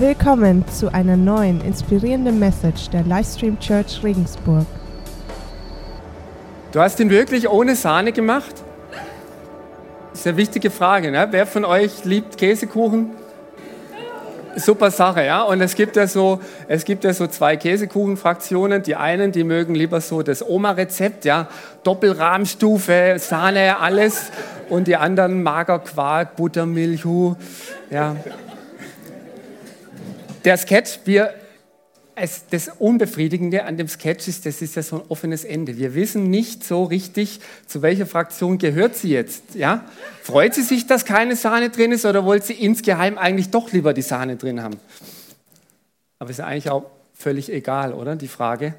Willkommen zu einer neuen inspirierenden Message der Livestream Church Regensburg. Du hast ihn wirklich ohne Sahne gemacht? Eine wichtige Frage. Ne? Wer von euch liebt Käsekuchen? Super Sache, ja. Und es gibt ja so, es gibt ja so zwei Käsekuchenfraktionen. Die einen, die mögen lieber so das Oma-Rezept, ja, Doppelrahmstufe, Sahne, alles. Und die anderen Magerquark, Buttermilch, ja der Sketch, wir, es, das Unbefriedigende an dem Sketch ist, das ist ja so ein offenes Ende. Wir wissen nicht so richtig, zu welcher Fraktion gehört sie jetzt. Ja? Freut sie sich, dass keine Sahne drin ist oder wollte sie insgeheim eigentlich doch lieber die Sahne drin haben? Aber ist ja eigentlich auch völlig egal, oder? Die Frage.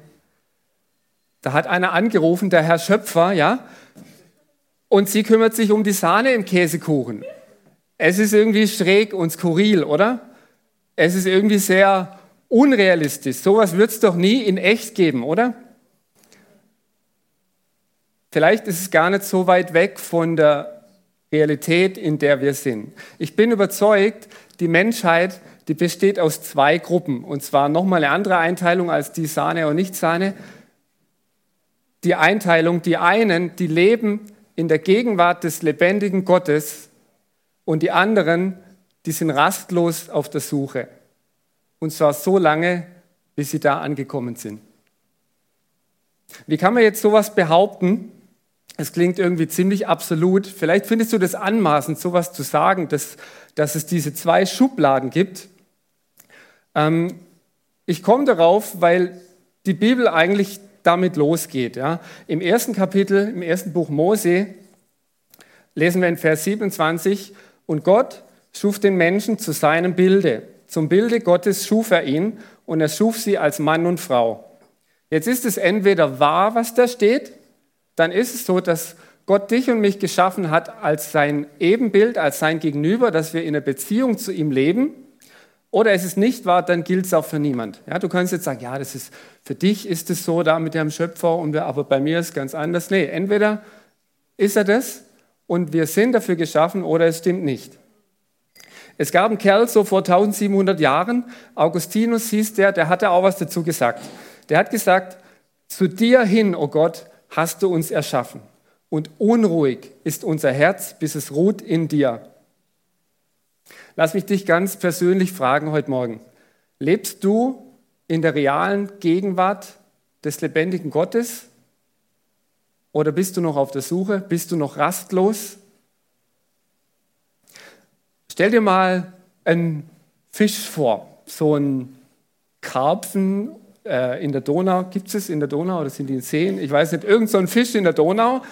Da hat einer angerufen, der Herr Schöpfer, ja, und sie kümmert sich um die Sahne im Käsekuchen. Es ist irgendwie schräg und skurril, oder? Es ist irgendwie sehr unrealistisch. Sowas wird es doch nie in echt geben, oder? Vielleicht ist es gar nicht so weit weg von der Realität, in der wir sind. Ich bin überzeugt, die Menschheit, die besteht aus zwei Gruppen. Und zwar nochmal eine andere Einteilung als die Sahne und Nicht-Sahne. Die Einteilung, die einen, die leben in der Gegenwart des lebendigen Gottes und die anderen, die sind rastlos auf der Suche. Und zwar so lange, bis sie da angekommen sind. Wie kann man jetzt sowas behaupten? Es klingt irgendwie ziemlich absolut. Vielleicht findest du das anmaßend, sowas zu sagen, dass, dass es diese zwei Schubladen gibt. Ähm, ich komme darauf, weil die Bibel eigentlich damit losgeht. Ja. Im ersten Kapitel, im ersten Buch Mose, lesen wir in Vers 27, und Gott schuf den Menschen zu seinem Bilde. Zum Bilde Gottes schuf er ihn und er schuf sie als Mann und Frau. Jetzt ist es entweder wahr, was da steht, dann ist es so, dass Gott dich und mich geschaffen hat als sein Ebenbild, als sein Gegenüber, dass wir in einer Beziehung zu ihm leben. Oder es ist nicht wahr, dann gilt es auch für niemand. Ja, du kannst jetzt sagen, ja, das ist, für dich ist es so da mit dem Schöpfer, und wir, aber bei mir ist es ganz anders. Nee, entweder ist er das und wir sind dafür geschaffen oder es stimmt nicht. Es gab einen Kerl so vor 1700 Jahren, Augustinus hieß der, der hatte auch was dazu gesagt. Der hat gesagt, zu dir hin, o oh Gott, hast du uns erschaffen. Und unruhig ist unser Herz, bis es ruht in dir. Lass mich dich ganz persönlich fragen heute Morgen. Lebst du in der realen Gegenwart des lebendigen Gottes? Oder bist du noch auf der Suche? Bist du noch rastlos? Stell dir mal einen Fisch vor, so einen Karpfen äh, in der Donau. Gibt es in der Donau oder sind die in Seen? Ich weiß nicht, irgend so ein Fisch in der Donau.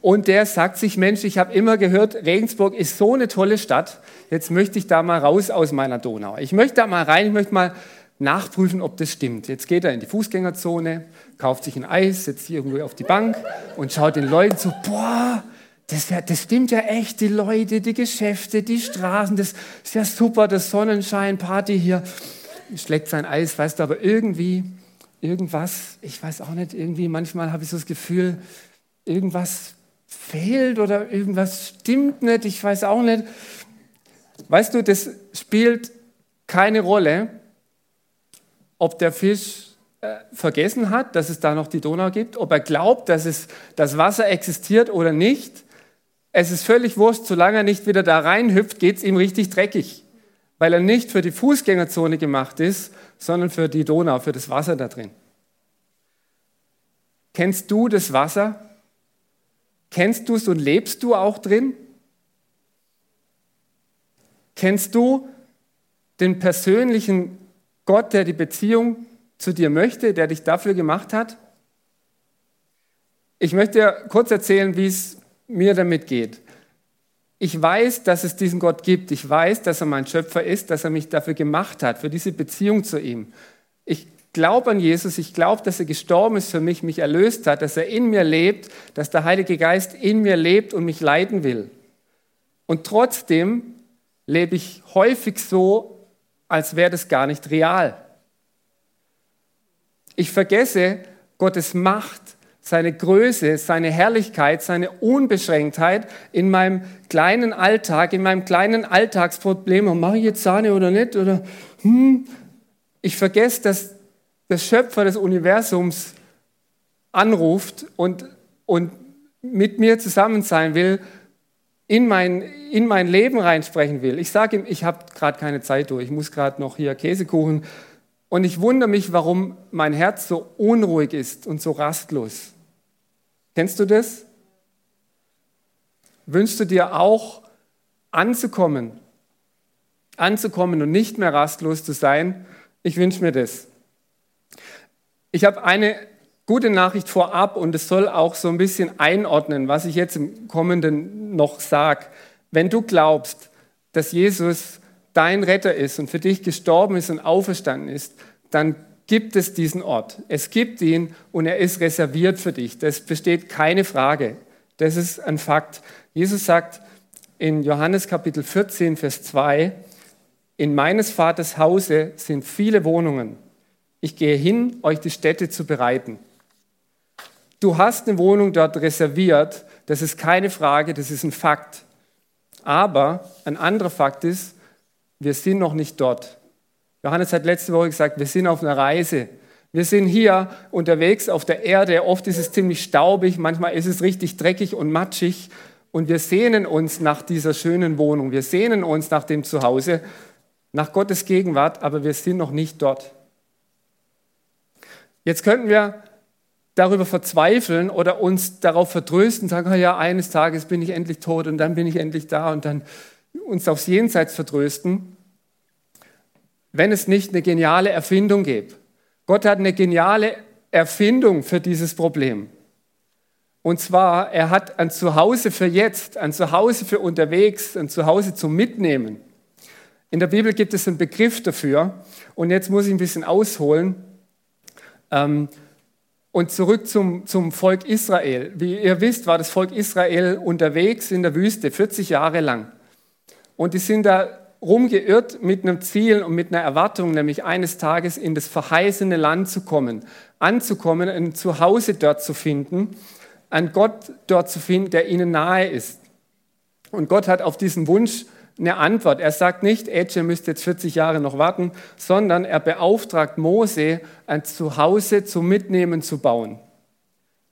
Und der sagt sich, Mensch, ich habe immer gehört, Regensburg ist so eine tolle Stadt. Jetzt möchte ich da mal raus aus meiner Donau. Ich möchte da mal rein, ich möchte mal nachprüfen, ob das stimmt. Jetzt geht er in die Fußgängerzone, kauft sich ein Eis, setzt sich irgendwo auf die Bank und schaut den Leuten so, boah, das, das stimmt ja echt, die Leute, die Geschäfte, die Straßen, das ist ja super, das Sonnenschein, Party hier. Schlägt sein Eis, weißt du, aber irgendwie, irgendwas, ich weiß auch nicht, irgendwie, manchmal habe ich so das Gefühl, irgendwas fehlt oder irgendwas stimmt nicht, ich weiß auch nicht. Weißt du, das spielt keine Rolle, ob der Fisch äh, vergessen hat, dass es da noch die Donau gibt, ob er glaubt, dass es, das Wasser existiert oder nicht. Es ist völlig wurscht, solange er nicht wieder da reinhüpft, geht es ihm richtig dreckig, weil er nicht für die Fußgängerzone gemacht ist, sondern für die Donau, für das Wasser da drin. Kennst du das Wasser? Kennst du es und lebst du auch drin? Kennst du den persönlichen Gott, der die Beziehung zu dir möchte, der dich dafür gemacht hat? Ich möchte dir kurz erzählen, wie es mir damit geht. Ich weiß, dass es diesen Gott gibt. Ich weiß, dass er mein Schöpfer ist, dass er mich dafür gemacht hat, für diese Beziehung zu ihm. Ich glaube an Jesus. Ich glaube, dass er gestorben ist für mich, mich erlöst hat, dass er in mir lebt, dass der Heilige Geist in mir lebt und mich leiten will. Und trotzdem lebe ich häufig so, als wäre das gar nicht real. Ich vergesse Gottes Macht, seine Größe, seine Herrlichkeit, seine Unbeschränktheit in meinem kleinen Alltag, in meinem kleinen Alltagsproblem, oh, mache ich jetzt Sahne oder nicht? Oder hm, ich vergesse, dass der Schöpfer des Universums anruft und, und mit mir zusammen sein will, in mein, in mein Leben reinsprechen will. Ich sage ihm, ich habe gerade keine Zeit durch, ich muss gerade noch hier Käsekuchen. Und ich wundere mich, warum mein Herz so unruhig ist und so rastlos. Kennst du das? Wünschst du dir auch anzukommen, anzukommen und nicht mehr rastlos zu sein? Ich wünsche mir das. Ich habe eine gute Nachricht vorab und es soll auch so ein bisschen einordnen, was ich jetzt im Kommenden noch sage. Wenn du glaubst, dass Jesus dein Retter ist und für dich gestorben ist und auferstanden ist, dann gibt es diesen Ort. Es gibt ihn und er ist reserviert für dich. Das besteht keine Frage. Das ist ein Fakt. Jesus sagt in Johannes Kapitel 14, Vers 2, in meines Vaters Hause sind viele Wohnungen. Ich gehe hin, euch die Städte zu bereiten. Du hast eine Wohnung dort reserviert, das ist keine Frage, das ist ein Fakt. Aber ein anderer Fakt ist, wir sind noch nicht dort. Johannes hat letzte Woche gesagt, wir sind auf einer Reise. Wir sind hier unterwegs auf der Erde. Oft ist es ziemlich staubig, manchmal ist es richtig dreckig und matschig. Und wir sehnen uns nach dieser schönen Wohnung. Wir sehnen uns nach dem Zuhause, nach Gottes Gegenwart, aber wir sind noch nicht dort. Jetzt könnten wir darüber verzweifeln oder uns darauf vertrösten, sagen, oh ja, eines Tages bin ich endlich tot und dann bin ich endlich da und dann uns aufs Jenseits vertrösten, wenn es nicht eine geniale Erfindung gäbe. Gott hat eine geniale Erfindung für dieses Problem. Und zwar, er hat ein Zuhause für jetzt, ein Zuhause für unterwegs, ein Zuhause zum Mitnehmen. In der Bibel gibt es einen Begriff dafür. Und jetzt muss ich ein bisschen ausholen. Ähm, und zurück zum, zum Volk Israel. Wie ihr wisst, war das Volk Israel unterwegs in der Wüste 40 Jahre lang. Und die sind da rumgeirrt mit einem Ziel und mit einer Erwartung, nämlich eines Tages in das verheißene Land zu kommen, anzukommen, ein Zuhause dort zu finden, einen Gott dort zu finden, der ihnen nahe ist. Und Gott hat auf diesen Wunsch eine Antwort. Er sagt nicht, Edge, ihr müsst jetzt 40 Jahre noch warten, sondern er beauftragt Mose, ein Zuhause zum Mitnehmen zu bauen.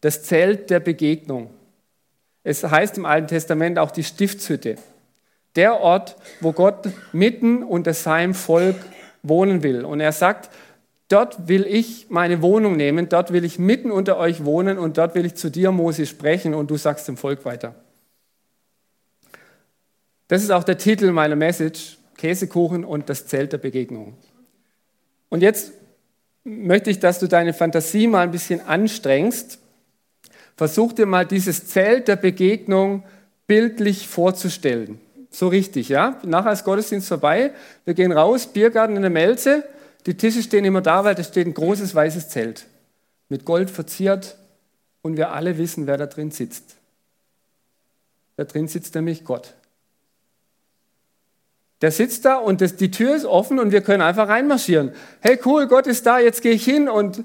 Das Zelt der Begegnung. Es heißt im Alten Testament auch die Stiftshütte. Der Ort, wo Gott mitten unter seinem Volk wohnen will. Und er sagt, dort will ich meine Wohnung nehmen, dort will ich mitten unter euch wohnen und dort will ich zu dir, Mose, sprechen und du sagst dem Volk weiter. Das ist auch der Titel meiner Message, Käsekuchen und das Zelt der Begegnung. Und jetzt möchte ich, dass du deine Fantasie mal ein bisschen anstrengst. Versuch dir mal dieses Zelt der Begegnung bildlich vorzustellen. So richtig, ja? Nachher ist Gottesdienst vorbei. Wir gehen raus, Biergarten in der Melze. Die Tische stehen immer da, weil da steht ein großes weißes Zelt. Mit Gold verziert. Und wir alle wissen, wer da drin sitzt. Da drin sitzt nämlich Gott. Der sitzt da und das, die Tür ist offen und wir können einfach reinmarschieren. Hey, cool, Gott ist da, jetzt gehe ich hin. Und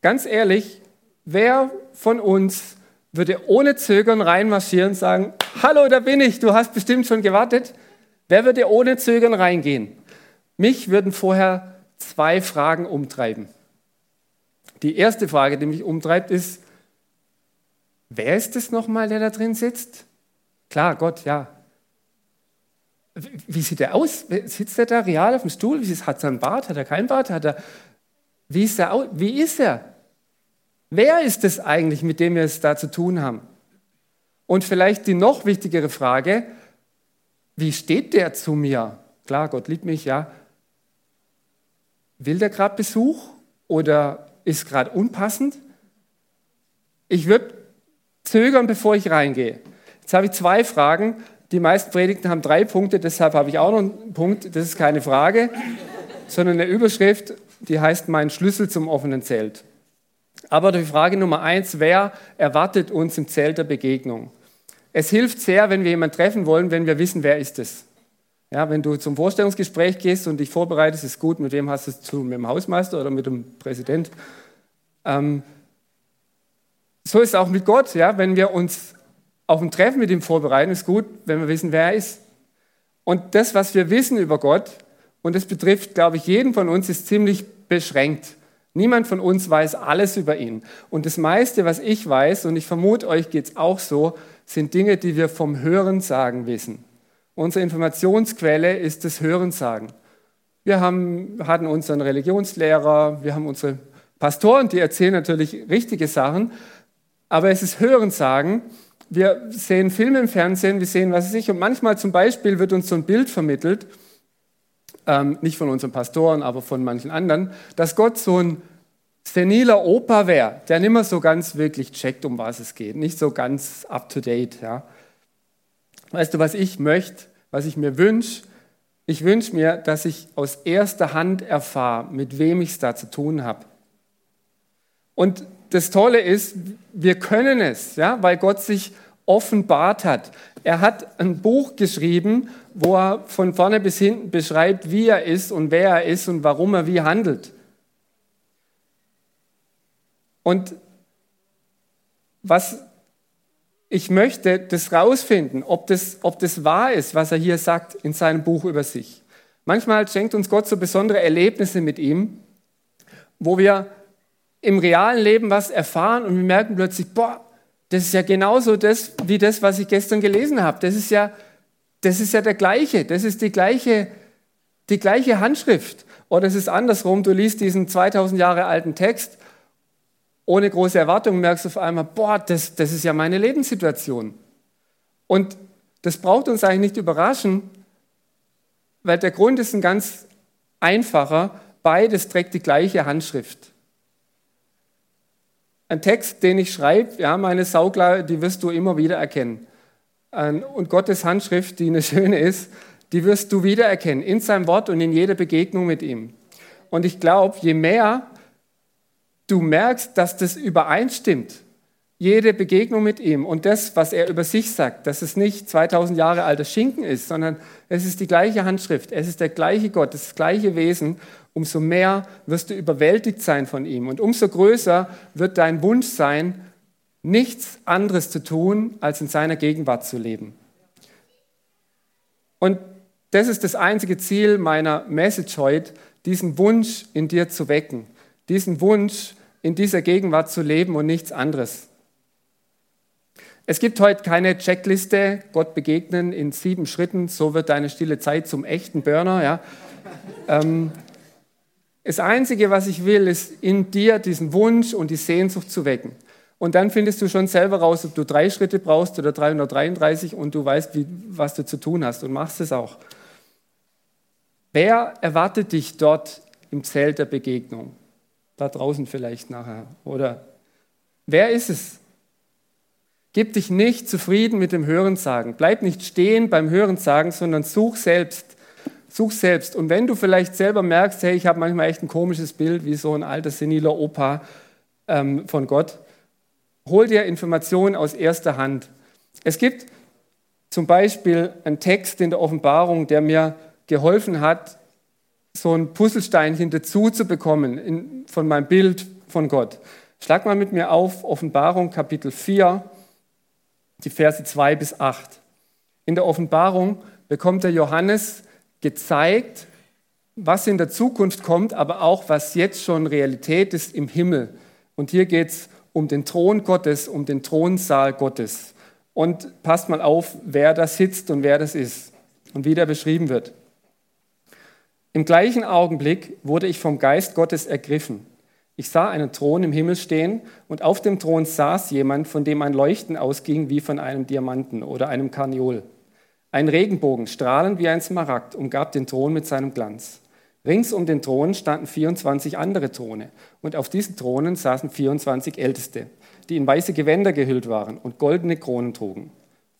ganz ehrlich, wer von uns würde ohne Zögern reinmarschieren und sagen, hallo, da bin ich, du hast bestimmt schon gewartet. Wer würde ohne Zögern reingehen? Mich würden vorher zwei Fragen umtreiben. Die erste Frage, die mich umtreibt, ist, wer ist es nochmal, der da drin sitzt? Klar, Gott, ja, wie sieht er aus? Sitzt er da real auf dem Stuhl? Hat er einen Bart? Hat er keinen Bart? Hat er, wie, ist er wie ist er? Wer ist es eigentlich, mit dem wir es da zu tun haben? Und vielleicht die noch wichtigere Frage, wie steht der zu mir? Klar, Gott liebt mich, ja. Will der gerade Besuch oder ist gerade unpassend? Ich würde zögern, bevor ich reingehe. Jetzt habe ich zwei Fragen. Die meisten Predigten haben drei Punkte, deshalb habe ich auch noch einen Punkt. Das ist keine Frage, sondern eine Überschrift, die heißt Mein Schlüssel zum offenen Zelt. Aber die Frage Nummer eins, wer erwartet uns im Zelt der Begegnung? Es hilft sehr, wenn wir jemanden treffen wollen, wenn wir wissen, wer ist es. Ja, wenn du zum Vorstellungsgespräch gehst und dich vorbereitest, ist gut, mit wem hast du es zu? Mit dem Hausmeister oder mit dem Präsident? Ähm, so ist es auch mit Gott. Ja? Wenn wir uns auf ein Treffen mit ihm vorbereiten, ist gut, wenn wir wissen, wer er ist. Und das, was wir wissen über Gott, und das betrifft, glaube ich, jeden von uns, ist ziemlich beschränkt. Niemand von uns weiß alles über ihn. Und das meiste, was ich weiß, und ich vermute, euch geht es auch so, sind Dinge, die wir vom Hörensagen wissen. Unsere Informationsquelle ist das Hörensagen. Wir haben, hatten unseren Religionslehrer, wir haben unsere Pastoren, die erzählen natürlich richtige Sachen, aber es ist Hörensagen. Wir sehen Filme im Fernsehen, wir sehen, was weiß ich, und manchmal zum Beispiel wird uns so ein Bild vermittelt, ähm, nicht von unseren Pastoren, aber von manchen anderen, dass Gott so ein seniler Opa wäre, der nicht mehr so ganz wirklich checkt, um was es geht, nicht so ganz up to date. Ja. Weißt du, was ich möchte, was ich mir wünsche? Ich wünsche mir, dass ich aus erster Hand erfahre, mit wem ich es da zu tun habe. Und das Tolle ist, wir können es, ja, weil Gott sich offenbart hat. Er hat ein Buch geschrieben, wo er von vorne bis hinten beschreibt, wie er ist und wer er ist und warum er wie handelt. Und was ich möchte, das rausfinden, ob das, ob das wahr ist, was er hier sagt in seinem Buch über sich. Manchmal schenkt uns Gott so besondere Erlebnisse mit ihm, wo wir im realen Leben was erfahren und wir merken plötzlich, boah, das ist ja genauso das, wie das, was ich gestern gelesen habe. Das ist ja, das ist ja der gleiche, das ist die gleiche, die gleiche Handschrift. Oder es ist andersrum, du liest diesen 2000 Jahre alten Text ohne große Erwartungen merkst du auf einmal, boah, das, das ist ja meine Lebenssituation. Und das braucht uns eigentlich nicht überraschen, weil der Grund ist ein ganz einfacher. Beides trägt die gleiche Handschrift. Ein Text, den ich schreibe, ja, meine Saugler, die wirst du immer wieder erkennen. Und Gottes Handschrift, die eine schöne ist, die wirst du wiedererkennen in seinem Wort und in jeder Begegnung mit ihm. Und ich glaube, je mehr du merkst, dass das übereinstimmt. Jede Begegnung mit ihm und das, was er über sich sagt, dass es nicht 2000 Jahre alter Schinken ist, sondern es ist die gleiche Handschrift, es ist der gleiche Gott, das gleiche Wesen, umso mehr wirst du überwältigt sein von ihm und umso größer wird dein Wunsch sein, nichts anderes zu tun, als in seiner Gegenwart zu leben. Und das ist das einzige Ziel meiner Message heute, diesen Wunsch in dir zu wecken diesen Wunsch, in dieser Gegenwart zu leben und nichts anderes. Es gibt heute keine Checkliste, Gott begegnen in sieben Schritten, so wird deine stille Zeit zum echten Burner. Ja. Ähm, das Einzige, was ich will, ist in dir diesen Wunsch und die Sehnsucht zu wecken. Und dann findest du schon selber raus, ob du drei Schritte brauchst oder 333 und du weißt, wie, was du zu tun hast und machst es auch. Wer erwartet dich dort im Zelt der Begegnung? Da draußen vielleicht nachher. Oder wer ist es? Gib dich nicht zufrieden mit dem Hörensagen. Bleib nicht stehen beim Hörensagen, sondern such selbst. Such selbst. Und wenn du vielleicht selber merkst, hey, ich habe manchmal echt ein komisches Bild, wie so ein alter seniler Opa ähm, von Gott, hol dir Informationen aus erster Hand. Es gibt zum Beispiel einen Text in der Offenbarung, der mir geholfen hat, so ein Puzzlesteinchen dazu zu bekommen in, von meinem Bild von Gott. Schlag mal mit mir auf Offenbarung Kapitel 4, die Verse 2 bis 8. In der Offenbarung bekommt der Johannes gezeigt, was in der Zukunft kommt, aber auch was jetzt schon Realität ist im Himmel. Und hier geht es um den Thron Gottes, um den Thronsaal Gottes. Und passt mal auf, wer da sitzt und wer das ist und wie der beschrieben wird. Im gleichen Augenblick wurde ich vom Geist Gottes ergriffen. Ich sah einen Thron im Himmel stehen und auf dem Thron saß jemand, von dem ein Leuchten ausging wie von einem Diamanten oder einem Karniol. Ein Regenbogen, strahlend wie ein Smaragd, umgab den Thron mit seinem Glanz. Rings um den Thron standen 24 andere Throne und auf diesen Thronen saßen 24 Älteste, die in weiße Gewänder gehüllt waren und goldene Kronen trugen.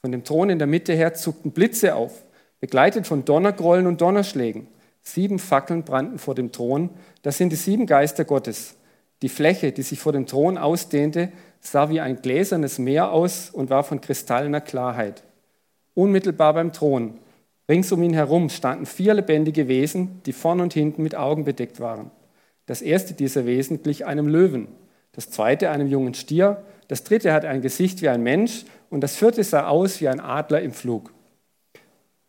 Von dem Thron in der Mitte her zuckten Blitze auf, begleitet von Donnergrollen und Donnerschlägen. Sieben Fackeln brannten vor dem Thron. Das sind die sieben Geister Gottes. Die Fläche, die sich vor dem Thron ausdehnte, sah wie ein gläsernes Meer aus und war von kristallener Klarheit. Unmittelbar beim Thron, rings um ihn herum, standen vier lebendige Wesen, die vorn und hinten mit Augen bedeckt waren. Das erste dieser Wesen glich einem Löwen, das zweite einem jungen Stier, Das dritte hat ein Gesicht wie ein Mensch und das vierte sah aus wie ein Adler im Flug.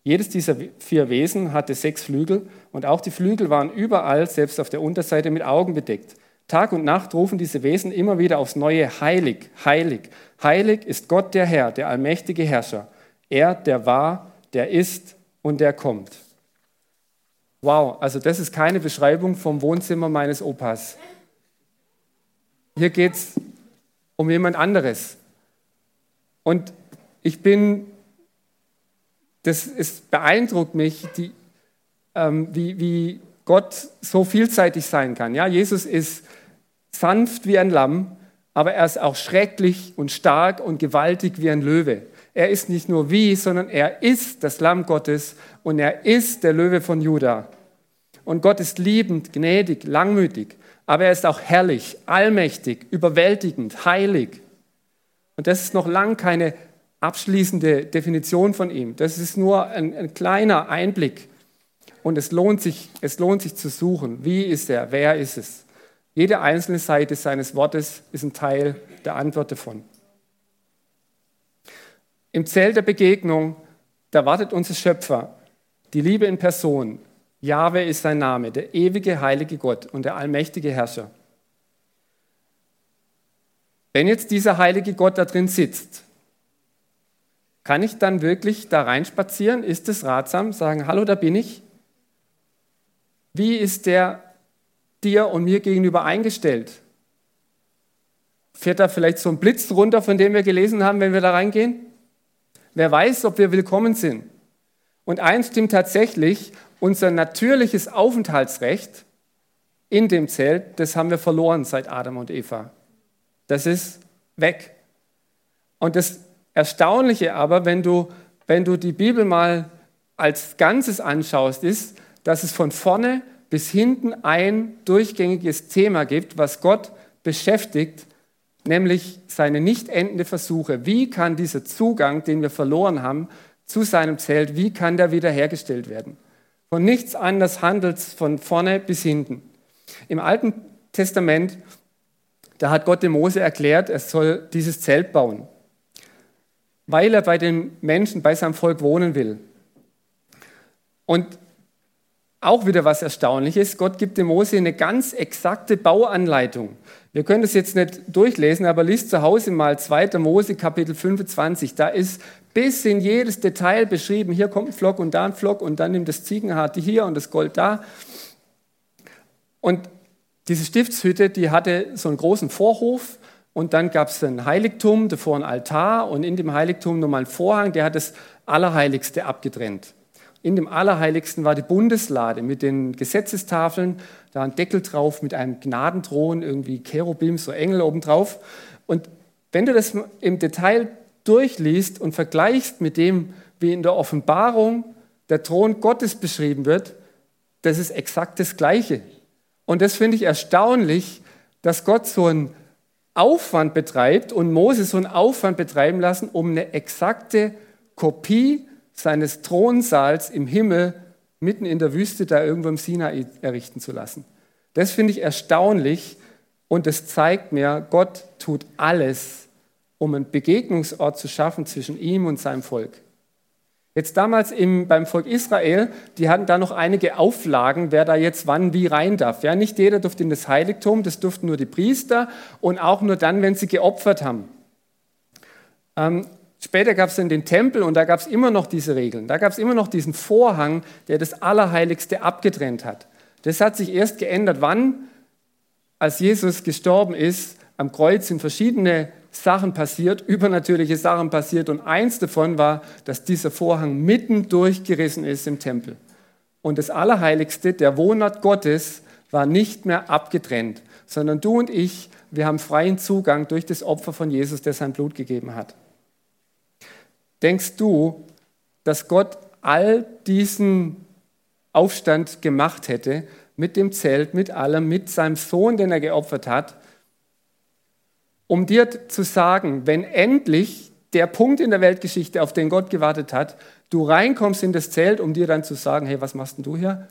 Jedes dieser vier Wesen hatte sechs Flügel und auch die Flügel waren überall, selbst auf der Unterseite, mit Augen bedeckt. Tag und Nacht rufen diese Wesen immer wieder aufs Neue, heilig, heilig. Heilig ist Gott der Herr, der allmächtige Herrscher. Er, der war, der ist und der kommt. Wow, also das ist keine Beschreibung vom Wohnzimmer meines Opas. Hier geht es um jemand anderes. Und ich bin, das ist, beeindruckt mich, die, ähm, wie, wie Gott so vielseitig sein kann. Ja, Jesus ist sanft wie ein Lamm, aber er ist auch schrecklich und stark und gewaltig wie ein Löwe. Er ist nicht nur wie, sondern er ist das Lamm Gottes und er ist der Löwe von Juda. Und Gott ist liebend, gnädig, langmütig, aber er ist auch herrlich, allmächtig, überwältigend, heilig. Und das ist noch lang keine abschließende Definition von ihm. Das ist nur ein, ein kleiner Einblick. Und es lohnt, sich, es lohnt sich zu suchen. Wie ist er? Wer ist es? Jede einzelne Seite seines Wortes ist ein Teil der Antwort davon. Im Zelt der Begegnung, da wartet unser Schöpfer, die Liebe in Person. Jahwe ist sein Name, der ewige, heilige Gott und der allmächtige Herrscher. Wenn jetzt dieser heilige Gott da drin sitzt, kann ich dann wirklich da reinspazieren? Ist es ratsam? Sagen, hallo, da bin ich? Wie ist der dir und mir gegenüber eingestellt? Fährt da vielleicht so ein Blitz runter, von dem wir gelesen haben, wenn wir da reingehen? Wer weiß, ob wir willkommen sind. Und eins stimmt tatsächlich, unser natürliches Aufenthaltsrecht in dem Zelt, das haben wir verloren seit Adam und Eva. Das ist weg. Und das Erstaunliche aber, wenn du, wenn du die Bibel mal als Ganzes anschaust, ist, dass es von vorne bis hinten ein durchgängiges Thema gibt, was Gott beschäftigt, nämlich seine nicht endende Versuche. Wie kann dieser Zugang, den wir verloren haben, zu seinem Zelt, wie kann der wiederhergestellt werden? Von nichts anderes handelt es von vorne bis hinten. Im Alten Testament, da hat Gott dem Mose erklärt, er soll dieses Zelt bauen, weil er bei den Menschen, bei seinem Volk wohnen will. Und auch wieder was Erstaunliches. Gott gibt dem Mose eine ganz exakte Bauanleitung. Wir können das jetzt nicht durchlesen, aber liest zu Hause mal 2. Mose Kapitel 25. Da ist bis in jedes Detail beschrieben. Hier kommt ein Flock und da ein Flock und dann nimmt das Ziegenhaar hier und das Gold da. Und diese Stiftshütte, die hatte so einen großen Vorhof und dann gab es ein Heiligtum, davor ein Altar und in dem Heiligtum nochmal ein Vorhang, der hat das Allerheiligste abgetrennt. In dem Allerheiligsten war die Bundeslade mit den Gesetzestafeln, da ein Deckel drauf mit einem Gnadenthron, irgendwie Cherubim, so Engel obendrauf. Und wenn du das im Detail durchliest und vergleichst mit dem, wie in der Offenbarung der Thron Gottes beschrieben wird, das ist exakt das Gleiche. Und das finde ich erstaunlich, dass Gott so einen Aufwand betreibt und Moses so einen Aufwand betreiben lassen, um eine exakte Kopie seines Thronsaals im Himmel mitten in der Wüste da irgendwo im Sinai errichten zu lassen. Das finde ich erstaunlich und das zeigt mir, Gott tut alles, um einen Begegnungsort zu schaffen zwischen ihm und seinem Volk. Jetzt damals im, beim Volk Israel, die hatten da noch einige Auflagen, wer da jetzt wann wie rein darf. Ja, nicht jeder durfte in das Heiligtum, das durften nur die Priester und auch nur dann, wenn sie geopfert haben. Ähm, Später gab es dann den Tempel und da gab es immer noch diese Regeln. Da gab es immer noch diesen Vorhang, der das Allerheiligste abgetrennt hat. Das hat sich erst geändert. Wann? Als Jesus gestorben ist, am Kreuz sind verschiedene Sachen passiert, übernatürliche Sachen passiert und eins davon war, dass dieser Vorhang mitten durchgerissen ist im Tempel. Und das Allerheiligste, der Wohnort Gottes, war nicht mehr abgetrennt, sondern du und ich, wir haben freien Zugang durch das Opfer von Jesus, der sein Blut gegeben hat. Denkst du, dass Gott all diesen Aufstand gemacht hätte mit dem Zelt, mit allem, mit seinem Sohn, den er geopfert hat, um dir zu sagen, wenn endlich der Punkt in der Weltgeschichte, auf den Gott gewartet hat, du reinkommst in das Zelt, um dir dann zu sagen, hey, was machst denn du hier?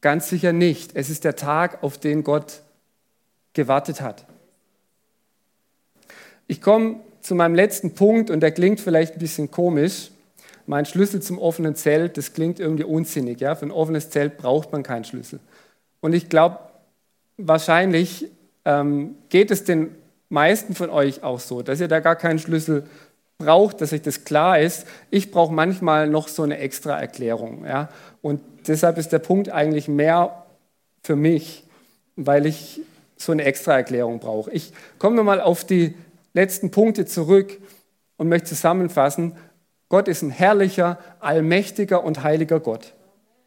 Ganz sicher nicht. Es ist der Tag, auf den Gott gewartet hat. Ich komme zu meinem letzten Punkt und der klingt vielleicht ein bisschen komisch. Mein Schlüssel zum offenen Zelt, das klingt irgendwie unsinnig. Ja? Für ein offenes Zelt braucht man keinen Schlüssel. Und ich glaube, wahrscheinlich ähm, geht es den meisten von euch auch so, dass ihr da gar keinen Schlüssel braucht, dass euch das klar ist. Ich brauche manchmal noch so eine extra Erklärung. Ja? Und deshalb ist der Punkt eigentlich mehr für mich, weil ich so eine extra Erklärung brauche. Ich komme nochmal auf die letzten Punkte zurück und möchte zusammenfassen. Gott ist ein herrlicher, allmächtiger und heiliger Gott.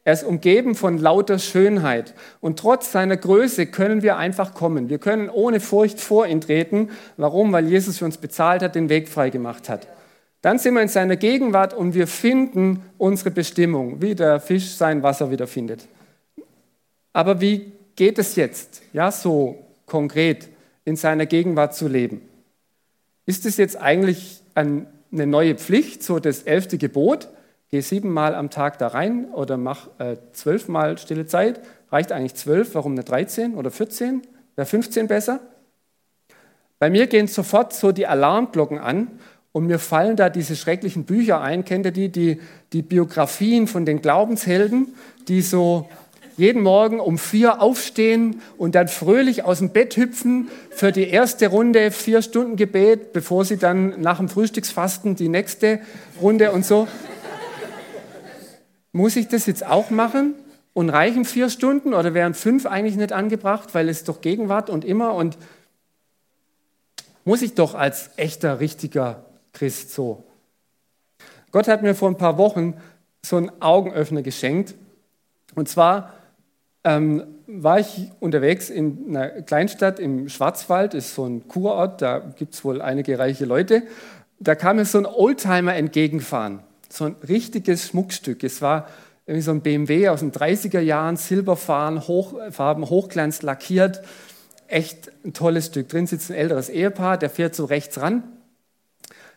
Er ist umgeben von lauter Schönheit. Und trotz seiner Größe können wir einfach kommen. Wir können ohne Furcht vor ihn treten. Warum? Weil Jesus für uns bezahlt hat, den Weg frei gemacht hat. Dann sind wir in seiner Gegenwart und wir finden unsere Bestimmung, wie der Fisch sein Wasser wiederfindet. Aber wie geht es jetzt, ja, so konkret in seiner Gegenwart zu leben? Ist es jetzt eigentlich eine neue Pflicht, so das elfte Gebot? Geh siebenmal am Tag da rein oder mach äh, zwölfmal stille Zeit. Reicht eigentlich zwölf, warum nicht 13 oder 14? Wäre 15 besser? Bei mir gehen sofort so die Alarmglocken an und mir fallen da diese schrecklichen Bücher ein. Kennt ihr die? Die, die Biografien von den Glaubenshelden, die so jeden Morgen um vier aufstehen und dann fröhlich aus dem Bett hüpfen für die erste Runde vier Stunden Gebet, bevor sie dann nach dem Frühstücksfasten die nächste Runde und so. Muss ich das jetzt auch machen? Und reichen vier Stunden oder wären fünf eigentlich nicht angebracht, weil es doch Gegenwart und immer und muss ich doch als echter, richtiger Christ so. Gott hat mir vor ein paar Wochen so einen Augenöffner geschenkt. Und zwar ähm, war ich unterwegs in einer Kleinstadt im Schwarzwald, ist so ein Kurort, da gibt es wohl einige reiche Leute. Da kam mir so ein Oldtimer entgegenfahren so ein richtiges Schmuckstück. Es war irgendwie so ein BMW aus den 30er Jahren, Silberfarben, Hochfarben, Hochglanz lackiert. Echt ein tolles Stück. Drin sitzt ein älteres Ehepaar, der fährt so rechts ran.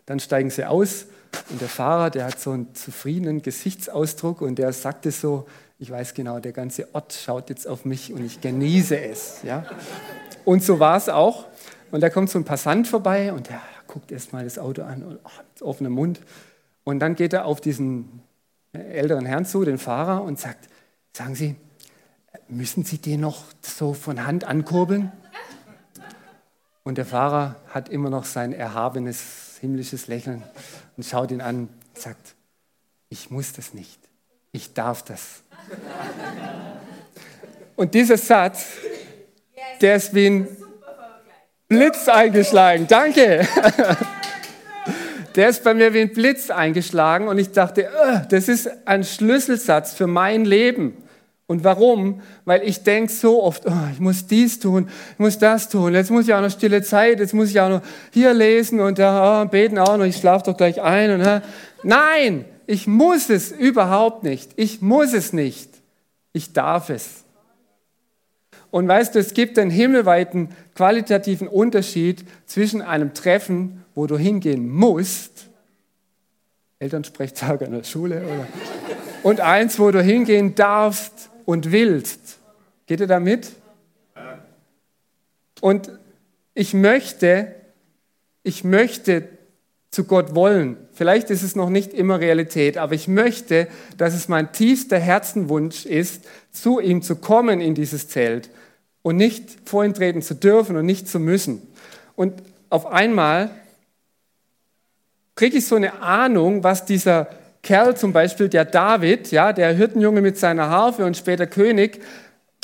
Dann steigen sie aus und der Fahrer, der hat so einen zufriedenen Gesichtsausdruck und der sagte so, ich weiß genau, der ganze Ort schaut jetzt auf mich und ich genieße es. Ja? Und so war es auch. Und da kommt so ein Passant vorbei und der guckt erst mal das Auto an und oh, mit offenem Mund. Und dann geht er auf diesen älteren Herrn zu, den Fahrer, und sagt, sagen Sie, müssen Sie den noch so von Hand ankurbeln? Und der Fahrer hat immer noch sein erhabenes himmlisches Lächeln und schaut ihn an und sagt, ich muss das nicht, ich darf das. Und dieser Satz, der ist wie ein Blitz eingeschlagen. Danke der ist bei mir wie ein Blitz eingeschlagen und ich dachte, äh, das ist ein Schlüsselsatz für mein Leben. Und warum? Weil ich denke so oft, oh, ich muss dies tun, ich muss das tun, jetzt muss ich auch noch stille Zeit, jetzt muss ich auch noch hier lesen und oh, beten auch noch, ich schlafe doch gleich ein. Und, äh. Nein, ich muss es überhaupt nicht. Ich muss es nicht. Ich darf es. Und weißt du, es gibt einen himmelweiten qualitativen Unterschied zwischen einem Treffen wo du hingehen musst, Elternsprechtag an der Schule, oder? und eins, wo du hingehen darfst und willst. Geht ihr damit? Und ich möchte, ich möchte zu Gott wollen. Vielleicht ist es noch nicht immer Realität, aber ich möchte, dass es mein tiefster Herzenwunsch ist, zu ihm zu kommen in dieses Zelt und nicht vor ihn treten zu dürfen und nicht zu müssen. Und auf einmal kriege ich so eine Ahnung, was dieser Kerl zum Beispiel, der David, ja, der Hirtenjunge mit seiner Harfe und später König,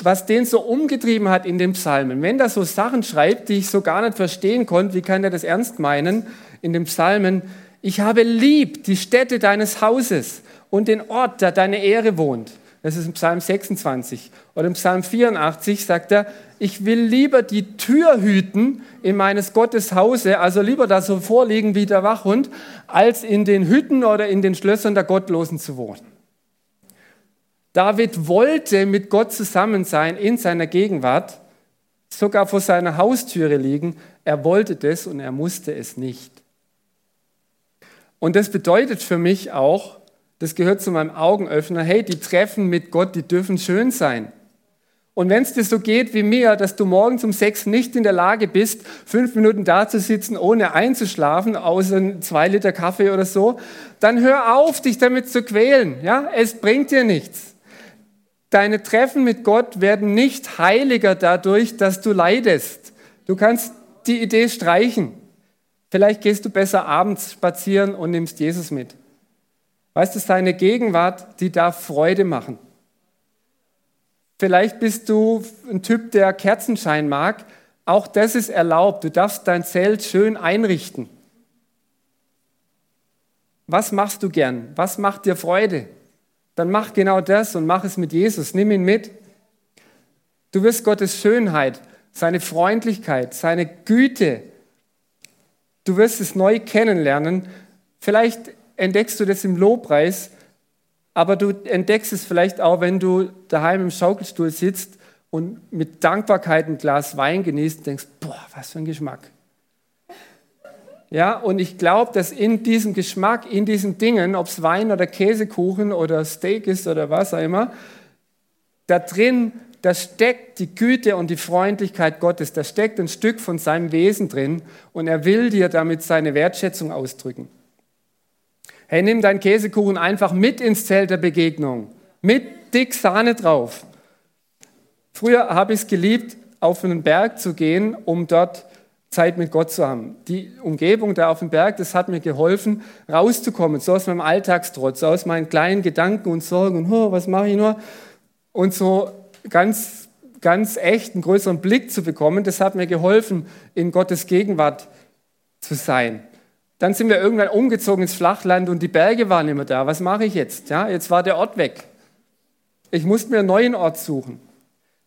was den so umgetrieben hat in den Psalmen. Wenn er so Sachen schreibt, die ich so gar nicht verstehen konnte, wie kann er das ernst meinen in den Psalmen? Ich habe lieb die Städte deines Hauses und den Ort, der deine Ehre wohnt. Das ist im Psalm 26. Oder im Psalm 84 sagt er, ich will lieber die Tür hüten in meines Gottes Hause, also lieber da so vorliegen wie der Wachhund, als in den Hütten oder in den Schlössern der Gottlosen zu wohnen. David wollte mit Gott zusammen sein in seiner Gegenwart, sogar vor seiner Haustüre liegen. Er wollte das und er musste es nicht. Und das bedeutet für mich auch, das gehört zu meinem Augenöffner, hey, die Treffen mit Gott, die dürfen schön sein. Und wenn es dir so geht wie mir, dass du morgens um sechs nicht in der Lage bist, fünf Minuten da zu sitzen, ohne einzuschlafen, außer zwei Liter Kaffee oder so, dann hör auf, dich damit zu quälen. Ja, es bringt dir nichts. Deine Treffen mit Gott werden nicht heiliger dadurch, dass du leidest. Du kannst die Idee streichen. Vielleicht gehst du besser abends spazieren und nimmst Jesus mit. Weißt du, seine Gegenwart, die darf Freude machen. Vielleicht bist du ein Typ, der Kerzenschein mag. Auch das ist erlaubt. Du darfst dein Zelt schön einrichten. Was machst du gern? Was macht dir Freude? Dann mach genau das und mach es mit Jesus. Nimm ihn mit. Du wirst Gottes Schönheit, seine Freundlichkeit, seine Güte, du wirst es neu kennenlernen. Vielleicht entdeckst du das im Lobpreis, aber du entdeckst es vielleicht auch, wenn du daheim im Schaukelstuhl sitzt und mit Dankbarkeit ein Glas Wein genießt und denkst, boah, was für ein Geschmack. Ja, und ich glaube, dass in diesem Geschmack, in diesen Dingen, ob es Wein oder Käsekuchen oder Steak ist oder was auch immer, da drin, da steckt die Güte und die Freundlichkeit Gottes, da steckt ein Stück von seinem Wesen drin und er will dir damit seine Wertschätzung ausdrücken. Hey, nimm deinen Käsekuchen einfach mit ins Zelt der Begegnung. Mit dick Sahne drauf. Früher habe ich es geliebt, auf einen Berg zu gehen, um dort Zeit mit Gott zu haben. Die Umgebung da auf dem Berg, das hat mir geholfen, rauszukommen, so aus meinem Alltagstrotz, aus meinen kleinen Gedanken und Sorgen und oh, was mache ich nur? Und so ganz, ganz echt einen größeren Blick zu bekommen, das hat mir geholfen, in Gottes Gegenwart zu sein. Dann sind wir irgendwann umgezogen ins Flachland und die Berge waren immer da. Was mache ich jetzt? Ja, jetzt war der Ort weg. Ich musste mir einen neuen Ort suchen.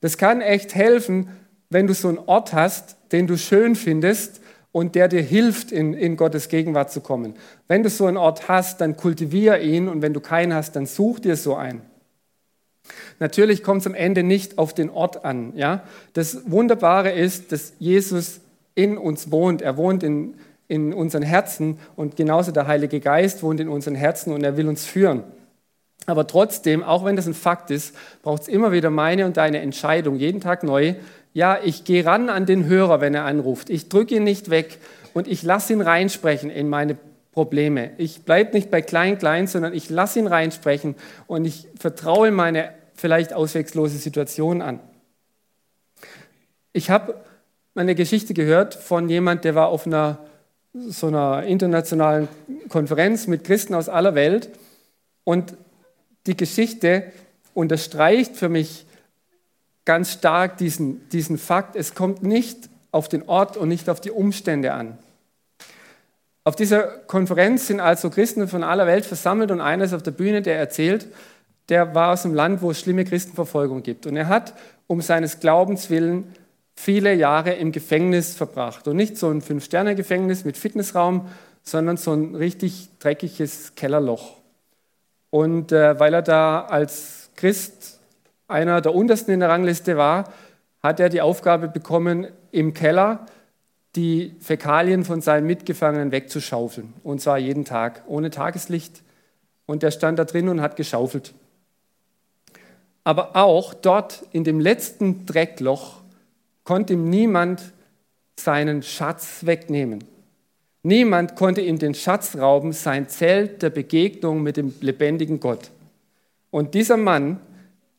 Das kann echt helfen, wenn du so einen Ort hast, den du schön findest und der dir hilft, in, in Gottes Gegenwart zu kommen. Wenn du so einen Ort hast, dann kultivier ihn und wenn du keinen hast, dann such dir so einen. Natürlich kommt es am Ende nicht auf den Ort an. Ja? Das Wunderbare ist, dass Jesus in uns wohnt. Er wohnt in, in unseren Herzen und genauso der Heilige Geist wohnt in unseren Herzen und er will uns führen. Aber trotzdem, auch wenn das ein Fakt ist, braucht es immer wieder meine und deine Entscheidung, jeden Tag neu. Ja, ich gehe ran an den Hörer, wenn er anruft. Ich drücke ihn nicht weg und ich lasse ihn reinsprechen in meine Probleme. Ich bleibe nicht bei klein, klein, sondern ich lasse ihn reinsprechen und ich vertraue meine vielleicht auswegslose Situation an. Ich habe eine Geschichte gehört von jemand, der war auf einer so einer internationalen Konferenz mit Christen aus aller Welt. Und die Geschichte unterstreicht für mich ganz stark diesen, diesen Fakt, es kommt nicht auf den Ort und nicht auf die Umstände an. Auf dieser Konferenz sind also Christen von aller Welt versammelt und einer ist auf der Bühne, der erzählt, der war aus einem Land, wo es schlimme Christenverfolgung gibt. Und er hat um seines Glaubens willen viele Jahre im Gefängnis verbracht. Und nicht so ein Fünf-Sterne-Gefängnis mit Fitnessraum, sondern so ein richtig dreckiges Kellerloch. Und äh, weil er da als Christ einer der untersten in der Rangliste war, hat er die Aufgabe bekommen, im Keller die Fäkalien von seinen Mitgefangenen wegzuschaufeln. Und zwar jeden Tag, ohne Tageslicht. Und er stand da drin und hat geschaufelt. Aber auch dort in dem letzten Dreckloch konnte ihm niemand seinen Schatz wegnehmen. Niemand konnte ihm den Schatz rauben, sein Zelt der Begegnung mit dem lebendigen Gott. Und dieser Mann,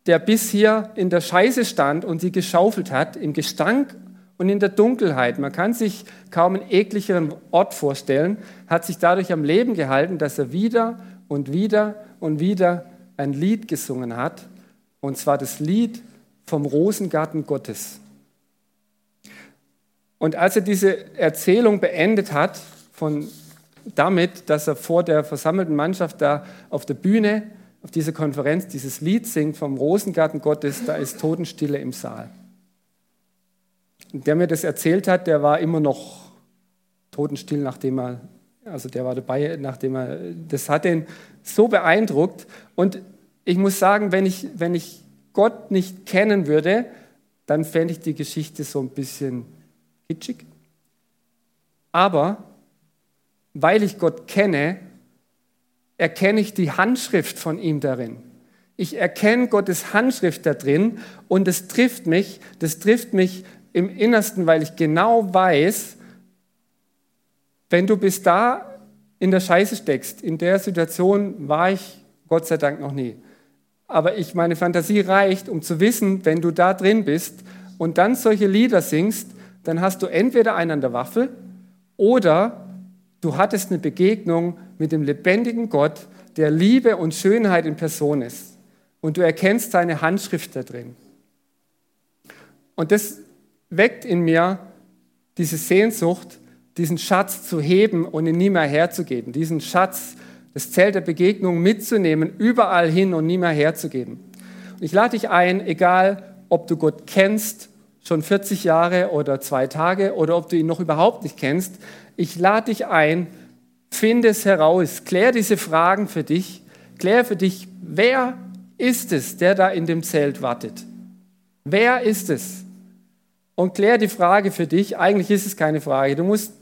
der bis hier in der Scheiße stand und sie geschaufelt hat, im Gestank und in der Dunkelheit, man kann sich kaum einen ekligeren Ort vorstellen, hat sich dadurch am Leben gehalten, dass er wieder und wieder und wieder ein Lied gesungen hat, und zwar das Lied vom Rosengarten Gottes. Und als er diese Erzählung beendet hat, von damit, dass er vor der versammelten Mannschaft da auf der Bühne, auf dieser Konferenz, dieses Lied singt vom Rosengarten Gottes, da ist Totenstille im Saal. Der mir das erzählt hat, der war immer noch totenstill, nachdem er, also der war dabei, nachdem er, das hat ihn so beeindruckt. Und ich muss sagen, wenn ich, wenn ich Gott nicht kennen würde, dann fände ich die Geschichte so ein bisschen kitschig. Aber weil ich Gott kenne, erkenne ich die Handschrift von ihm darin. Ich erkenne Gottes Handschrift da drin und es trifft mich, das trifft mich im Innersten, weil ich genau weiß, wenn du bis da in der Scheiße steckst, in der Situation war ich Gott sei Dank noch nie. Aber ich, meine Fantasie reicht, um zu wissen, wenn du da drin bist und dann solche Lieder singst, dann hast du entweder einen an der Waffel oder du hattest eine Begegnung mit dem lebendigen Gott, der Liebe und Schönheit in Person ist. Und du erkennst seine Handschrift da drin. Und das weckt in mir diese Sehnsucht, diesen Schatz zu heben und ihn nie mehr herzugeben. Diesen Schatz, das Zelt der Begegnung mitzunehmen, überall hin und nie mehr herzugeben. Und ich lade dich ein, egal ob du Gott kennst, schon 40 Jahre oder zwei Tage, oder ob du ihn noch überhaupt nicht kennst, ich lade dich ein, finde es heraus, klär diese Fragen für dich, klär für dich, wer ist es, der da in dem Zelt wartet? Wer ist es? Und klär die Frage für dich. Eigentlich ist es keine Frage. Du musst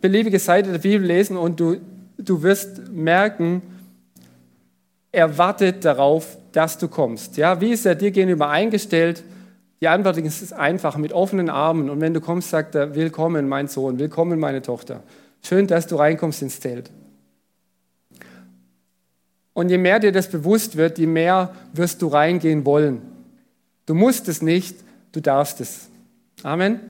beliebige Seite der Bibel lesen und du, du wirst merken, er wartet darauf, dass du kommst. Ja, wie ist er dir gegenüber eingestellt? Die Antwort ist einfach, mit offenen Armen. Und wenn du kommst, sagt er, willkommen, mein Sohn, willkommen, meine Tochter. Schön, dass du reinkommst ins Zelt. Und je mehr dir das bewusst wird, je mehr wirst du reingehen wollen. Du musst es nicht, du darfst es. Amen.